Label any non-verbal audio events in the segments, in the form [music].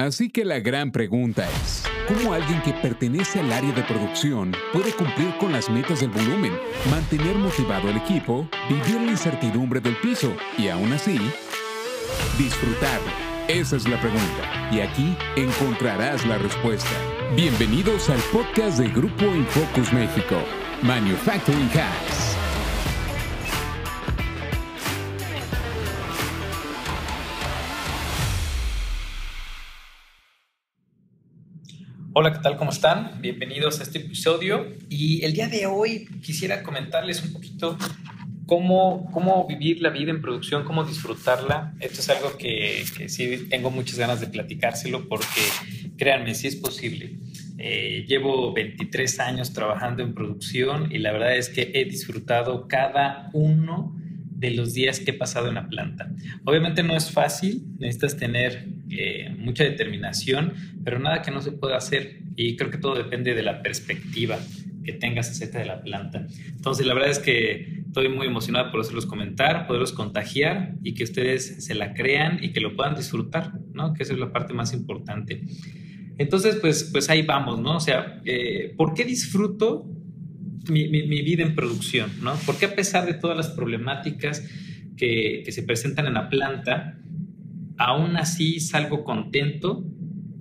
Así que la gran pregunta es, ¿cómo alguien que pertenece al área de producción puede cumplir con las metas del volumen, mantener motivado al equipo, vivir la incertidumbre del piso y aún así disfrutarlo? Esa es la pregunta y aquí encontrarás la respuesta. Bienvenidos al podcast de Grupo Infocus México, Manufacturing Hacks. Hola, ¿qué tal? ¿Cómo están? Bienvenidos a este episodio. Y el día de hoy quisiera comentarles un poquito cómo, cómo vivir la vida en producción, cómo disfrutarla. Esto es algo que, que sí tengo muchas ganas de platicárselo porque créanme, sí es posible. Eh, llevo 23 años trabajando en producción y la verdad es que he disfrutado cada uno de los días que he pasado en la planta. Obviamente no es fácil, necesitas tener eh, mucha determinación, pero nada que no se pueda hacer y creo que todo depende de la perspectiva que tengas acerca de la planta. Entonces, la verdad es que estoy muy emocionado por hacerlos comentar, poderlos contagiar y que ustedes se la crean y que lo puedan disfrutar, ¿no? Que esa es la parte más importante. Entonces, pues, pues ahí vamos, ¿no? O sea, eh, ¿por qué disfruto mi, vida en producción, ¿no? ¿Por qué a pesar de todas las problemáticas que se presentan en la planta, aún así salgo contento,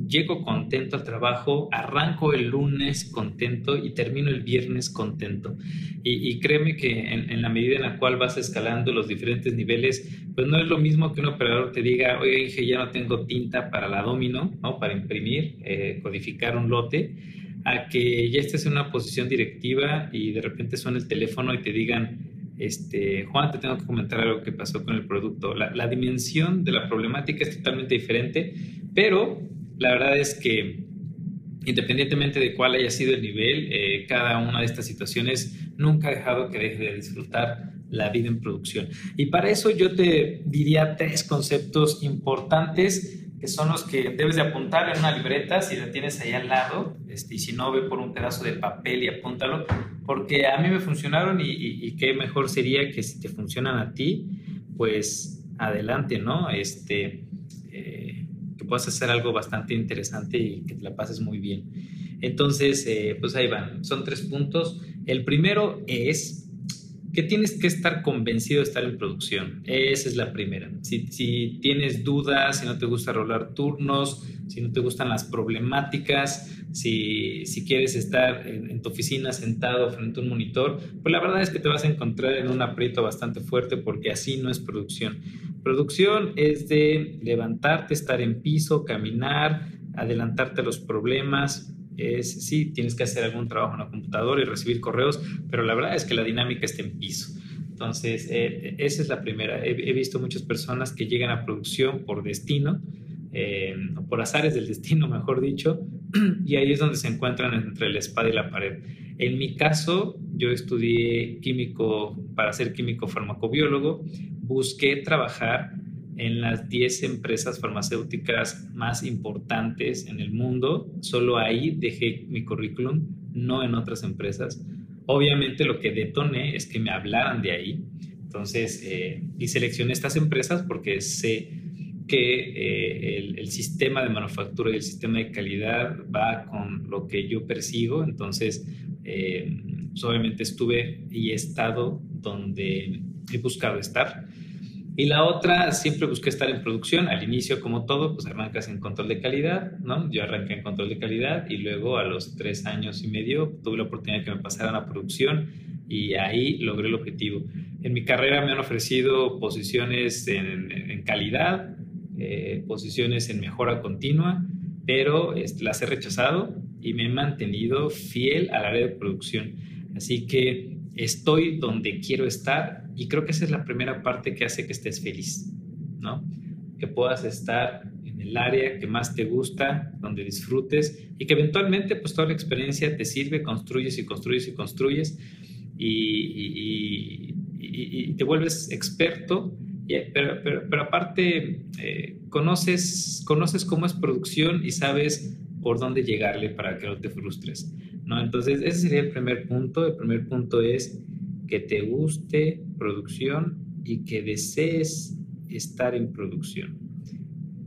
llego contento al trabajo, arranco el lunes contento y termino el viernes contento. Y, créeme que en, la medida en la cual vas escalando los diferentes niveles, pues no es lo mismo que un operador te diga, oye, dije, ya no tengo tinta para la domino, ¿no? Para imprimir, eh, codificar un lote, a que ya estés en una posición directiva y de repente suena el teléfono y te digan, este, Juan, te tengo que comentar algo que pasó con el producto. La, dimensión de la problemática es totalmente diferente, pero la verdad es que independientemente de cuál haya sido el nivel, eh, cada una de estas situaciones nunca ha dejado que deje de disfrutar la vida en producción. Y para eso yo te diría tres conceptos importantes que son los que debes de apuntar en una libreta si la tienes ahí al lado, este, y si no, ve por un pedazo de papel y apúntalo, porque a mí me funcionaron y, qué mejor sería que si te funcionan a ti, pues adelante, ¿no? Este, eh, que puedas hacer algo bastante interesante y que te la pases muy bien. Entonces, eh, pues ahí van, son tres puntos. El primero es que tienes que estar convencido de estar en producción. Esa es la primera. Si, tienes dudas, si no te gusta rolar turnos, si no te gustan las problemáticas, si, quieres estar en, tu oficina sentado frente a un monitor, pues la verdad es que te vas a encontrar en un aprieto bastante fuerte porque así no es producción. Producción es de levantarte, estar en piso, caminar, adelantarte a los problemas, es, sí, tienes que hacer algún trabajo en la computadora y recibir correos, pero la verdad es que la dinámica está en piso. Entonces, eh, esa es la primera. He, visto muchas personas que llegan a producción por destino, eh, por azares del destino, [laughs] mejor dicho, y ahí es donde se encuentran entre la espada y la pared. En mi caso, yo estudié químico para ser químico farmacobiólogo, busqué trabajar en las 10 empresas farmacéuticas más importantes en el mundo. Solo ahí dejé mi currículum, no en otras empresas. Obviamente lo que detoné es que me hablaran de ahí. Entonces, eh, y seleccioné estas empresas porque sé que eh, el, sistema de manufactura y el sistema de calidad va con lo que yo persigo. Entonces, eh, pues, obviamente estuve y he estado donde he buscado estar. Y la otra, siempre busqué estar en producción. Al inicio, como todo, pues arrancas en control de calidad, ¿no? Yo arranqué en control de calidad y luego a los tres años y medio tuve la oportunidad de que me pasaran a producción y ahí logré el objetivo. En mi carrera me han ofrecido posiciones en, calidad, eh, posiciones en mejora continua, pero este, las he rechazado y me he mantenido fiel al área de producción. Así que estoy donde quiero estar y creo que esa es la primera parte que hace que estés feliz, ¿no? Que puedas estar en el área que más te gusta, donde disfrutes y que eventualmente pues toda la experiencia te sirve, construyes y construyes y construyes y, te vuelves experto, pero, pero, aparte eh, conoces, conoces cómo es producción y sabes por dónde llegarle para que no te frustres. ¿no? Entonces, ese sería el primer punto. El primer punto es que te guste producción y que desees estar en producción.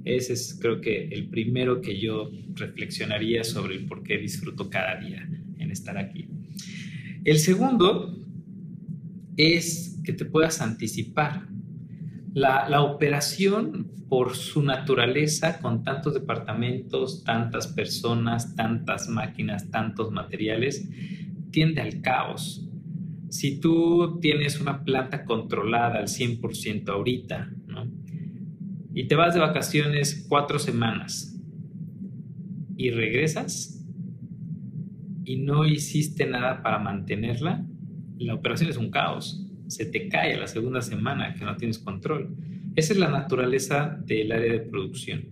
Ese es creo que el primero que yo reflexionaría sobre el por qué disfruto cada día en estar aquí. El segundo es que te puedas anticipar. La, la, operación, por su naturaleza, con tantos departamentos, tantas personas, tantas máquinas, tantos materiales, tiende al caos. Si tú tienes una planta controlada al 100% ahorita, ¿no? y te vas de vacaciones cuatro semanas y regresas y no hiciste nada para mantenerla, la operación es un caos. Se te cae la segunda semana que no tienes control. Esa es la naturaleza del área de producción.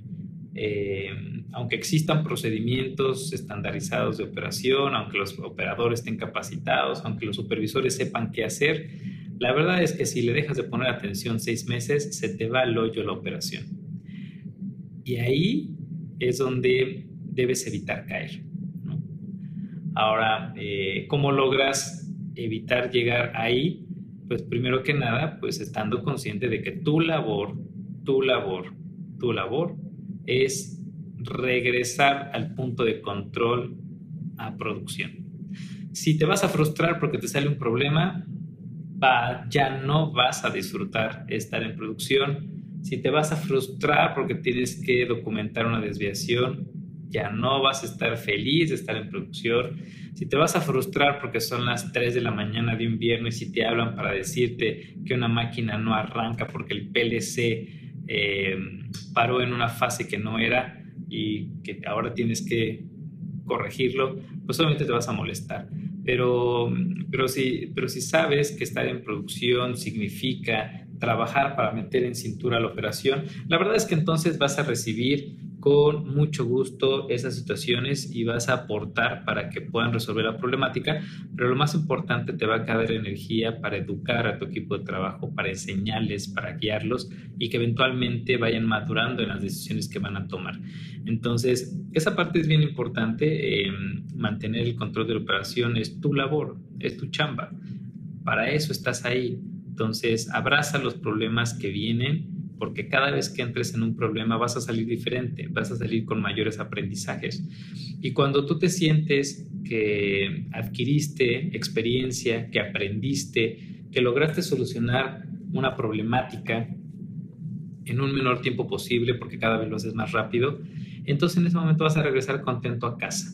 Eh, aunque existan procedimientos estandarizados de operación, aunque los operadores estén capacitados, aunque los supervisores sepan qué hacer, la verdad es que si le dejas de poner atención seis meses, se te va al hoyo la operación. Y ahí es donde debes evitar caer. Ahora, eh, ¿cómo logras evitar llegar ahí? Pues primero que nada, pues estando consciente de que tu labor, tu labor, tu labor es regresar al punto de control a producción. Si te vas a frustrar porque te sale un problema, ya no vas a disfrutar estar en producción. Si te vas a frustrar porque tienes que documentar una desviación, ya no vas a estar feliz de estar en producción. Si te vas a frustrar porque son las 3 de la mañana de un viernes y te hablan para decirte que una máquina no arranca porque el PLC eh, paró en una fase que no era y que ahora tienes que corregirlo, pues obviamente te vas a molestar. Pero, pero, si, pero si sabes que estar en producción significa trabajar para meter en cintura la operación, la verdad es que entonces vas a recibir con mucho gusto esas situaciones y vas a aportar para que puedan resolver la problemática, pero lo más importante te va a quedar energía para educar a tu equipo de trabajo, para enseñarles, para guiarlos y que eventualmente vayan madurando en las decisiones que van a tomar. Entonces, esa parte es bien importante, em, mantener el control de la operación es tu labor, es tu chamba, para eso estás ahí. Entonces, abraza los problemas que vienen porque cada vez que entres en un problema vas a salir diferente, vas a salir con mayores aprendizajes. Y cuando tú te sientes que adquiriste experiencia, que aprendiste, que lograste solucionar una problemática en un menor tiempo posible, porque cada vez lo haces más rápido, entonces en ese momento vas a regresar contento a casa.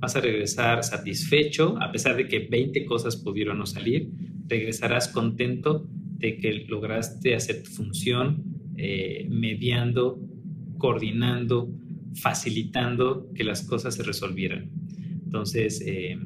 Vas a regresar satisfecho, a pesar de que 20 cosas pudieron no salir, regresarás contento de que lograste hacer tu función, eh, mediando, coordinando, facilitando que las cosas se resolvieran. Entonces, eh,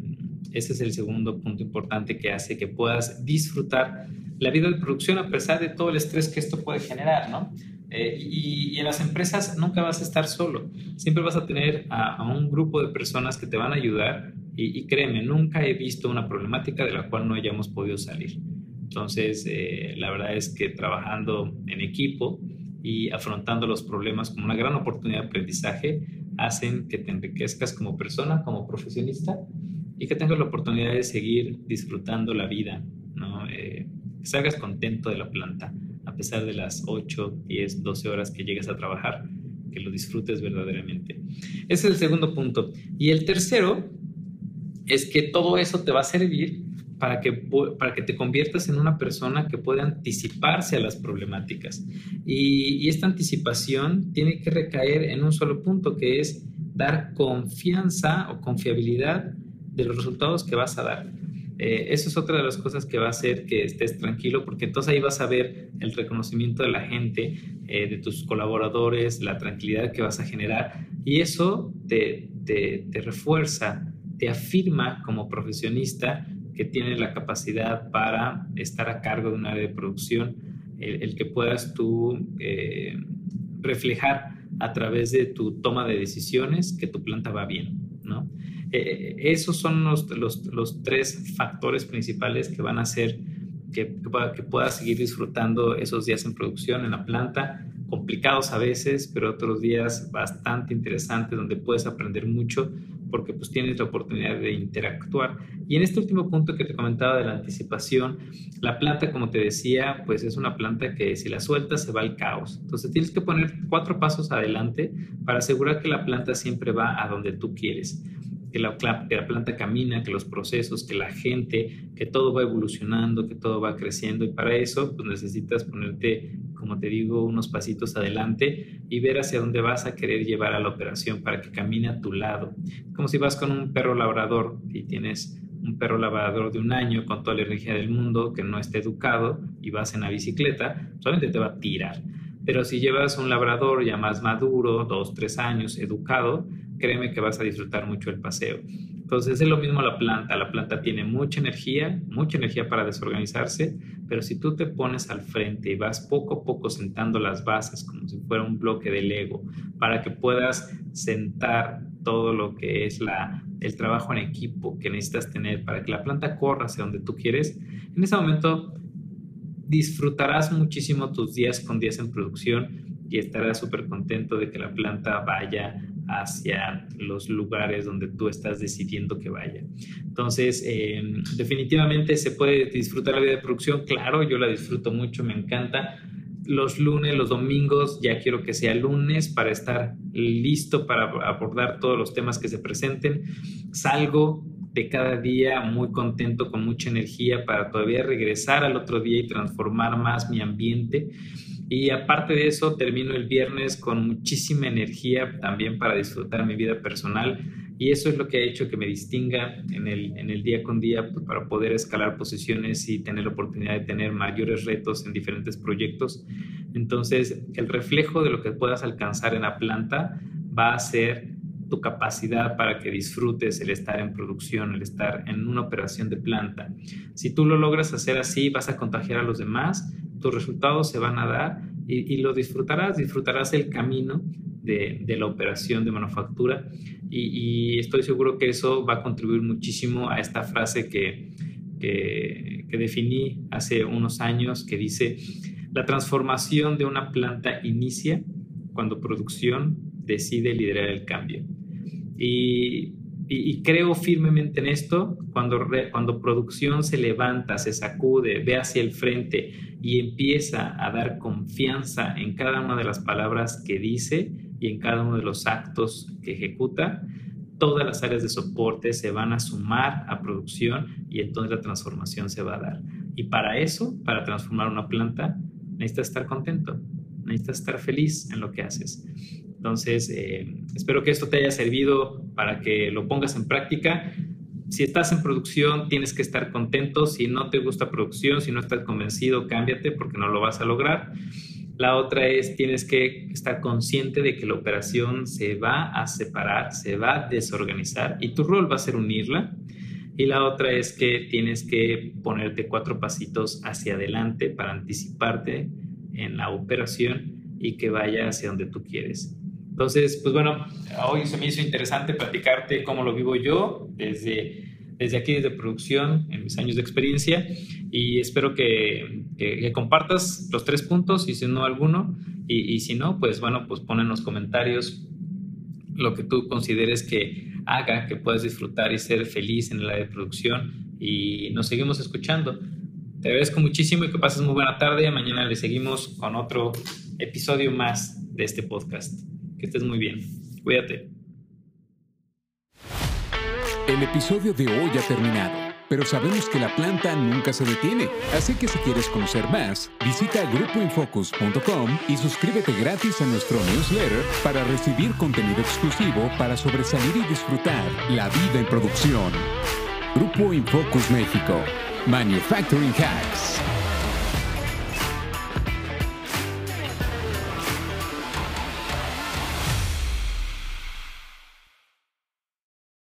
ese es el segundo punto importante que hace que puedas disfrutar la vida de producción a pesar de todo el estrés que esto puede generar, ¿no? Eh, y, en las empresas nunca vas a estar solo, siempre vas a tener a, un grupo de personas que te van a ayudar y, y, créeme, nunca he visto una problemática de la cual no hayamos podido salir. Entonces, eh, la verdad es que trabajando en equipo y afrontando los problemas como una gran oportunidad de aprendizaje hacen que te enriquezcas como persona, como profesionista y que tengas la oportunidad de seguir disfrutando la vida, ¿no? Eh, que salgas contento de la planta, a pesar de las 8, 10, 12 horas que llegues a trabajar, que lo disfrutes verdaderamente. Ese es el segundo punto. Y el tercero es que todo eso te va a servir para que, para que te conviertas en una persona que puede anticiparse a las problemáticas. Y, esta anticipación tiene que recaer en un solo punto, que es dar confianza o confiabilidad de los resultados que vas a dar. Eh, eso es otra de las cosas que va a hacer que estés tranquilo, porque entonces ahí vas a ver el reconocimiento de la gente, eh, de tus colaboradores, la tranquilidad que vas a generar, y eso te refuerza, te afirma como profesionista que tiene la capacidad para estar a cargo de un área de producción, el, que puedas tú eh, reflejar a través de tu toma de decisiones que tu planta va bien, ¿no? Eh, esos son los, los, los, tres factores principales que van a hacer que, que, puedas seguir disfrutando esos días en producción en la planta, complicados a veces, pero otros días bastante interesantes donde puedes aprender mucho porque pues tienes la oportunidad de interactuar. Y en este último punto que te comentaba de la anticipación, la planta, como te decía, pues es una planta que si la sueltas se va al caos. Entonces tienes que poner cuatro pasos adelante para asegurar que la planta siempre va a donde tú quieres que la, planta camina, que los procesos, que la gente, que todo va evolucionando, que todo va creciendo y para eso pues necesitas ponerte, como te digo, unos pasitos adelante y ver hacia dónde vas a querer llevar a la operación para que camine a tu lado. Como si vas con un perro labrador y tienes un perro labrador de un año con toda la energía del mundo que no esté educado y vas en la bicicleta, solamente te va a tirar. Pero si llevas un labrador ya más maduro, dos, tres años, educado, créeme que vas a disfrutar mucho el paseo. Entonces es lo mismo la planta. La planta tiene mucha energía, mucha energía para desorganizarse, pero si tú te pones al frente y vas poco a poco sentando las bases como si fuera un bloque de Lego para que puedas sentar todo lo que es la, el trabajo en equipo que necesitas tener para que la planta corra hacia donde tú quieres, en ese momento disfrutarás muchísimo tus días con días en producción y estarás súper contento de que la planta vaya hacia los lugares donde tú estás decidiendo que vaya. Entonces, em, definitivamente se puede disfrutar la vida de producción, claro, yo la disfruto mucho, me encanta. Los lunes, los domingos, ya quiero que sea lunes para estar listo para abordar todos los temas que se presenten. Salgo de cada día muy contento, con mucha energía para todavía regresar al otro día y transformar más mi ambiente. Y aparte de eso, termino el viernes con muchísima energía también para disfrutar mi vida personal. Y eso es lo que ha hecho que me distinga en el, en el día con día pues, para poder escalar posiciones y tener la oportunidad de tener mayores retos en diferentes proyectos. Entonces, el reflejo de lo que puedas alcanzar en la planta va a ser tu capacidad para que disfrutes el estar en producción, el estar en una operación de planta. Si tú lo logras hacer así, vas a contagiar a los demás tus resultados se van a dar y, lo disfrutarás, disfrutarás el camino de, la operación de manufactura y, estoy seguro que eso va a contribuir muchísimo a esta frase que definí hace unos años que dice, la transformación de una planta inicia cuando producción decide liderar el cambio. Y y, creo firmemente en esto, cuando, cuando producción se levanta, se sacude, ve hacia el frente y empieza a dar confianza en cada una de las palabras que dice y en cada uno de los actos que ejecuta, todas las áreas de soporte se van a sumar a producción y entonces la transformación se va a dar. Y para eso, para transformar una planta, necesitas estar contento, necesitas estar feliz en lo que haces. Entonces, eh, espero que esto te haya servido para que lo pongas en práctica. Si estás en producción, tienes que estar contento. Si no te gusta producción, si no estás convencido, cámbiate porque no lo vas a lograr. La otra es, tienes que estar consciente de que la operación se va a separar, se va a desorganizar y tu rol va a ser unirla. Y la otra es que tienes que ponerte cuatro pasitos hacia adelante para anticiparte en la operación y que vaya hacia donde tú quieres. Entonces, pues bueno, hoy se me hizo interesante platicarte cómo lo vivo yo desde, desde aquí, desde producción, en mis años de experiencia, y espero que, que, compartas los tres puntos y si no alguno, y, y, si no, pues bueno, pues pon en los comentarios lo que tú consideres que haga que puedas disfrutar y ser feliz en área de producción, y nos seguimos escuchando. Te agradezco muchísimo y que pases muy buena tarde. Mañana le seguimos con otro episodio más de este podcast. Que estés muy bien. Cuídate. El episodio de hoy ha terminado, pero sabemos que la planta nunca se detiene. Así que si quieres conocer más, visita grupoinfocus.com y suscríbete gratis a nuestro newsletter para recibir contenido exclusivo para sobresalir y disfrutar la vida en producción. Grupo Infocus México. Manufacturing Hacks.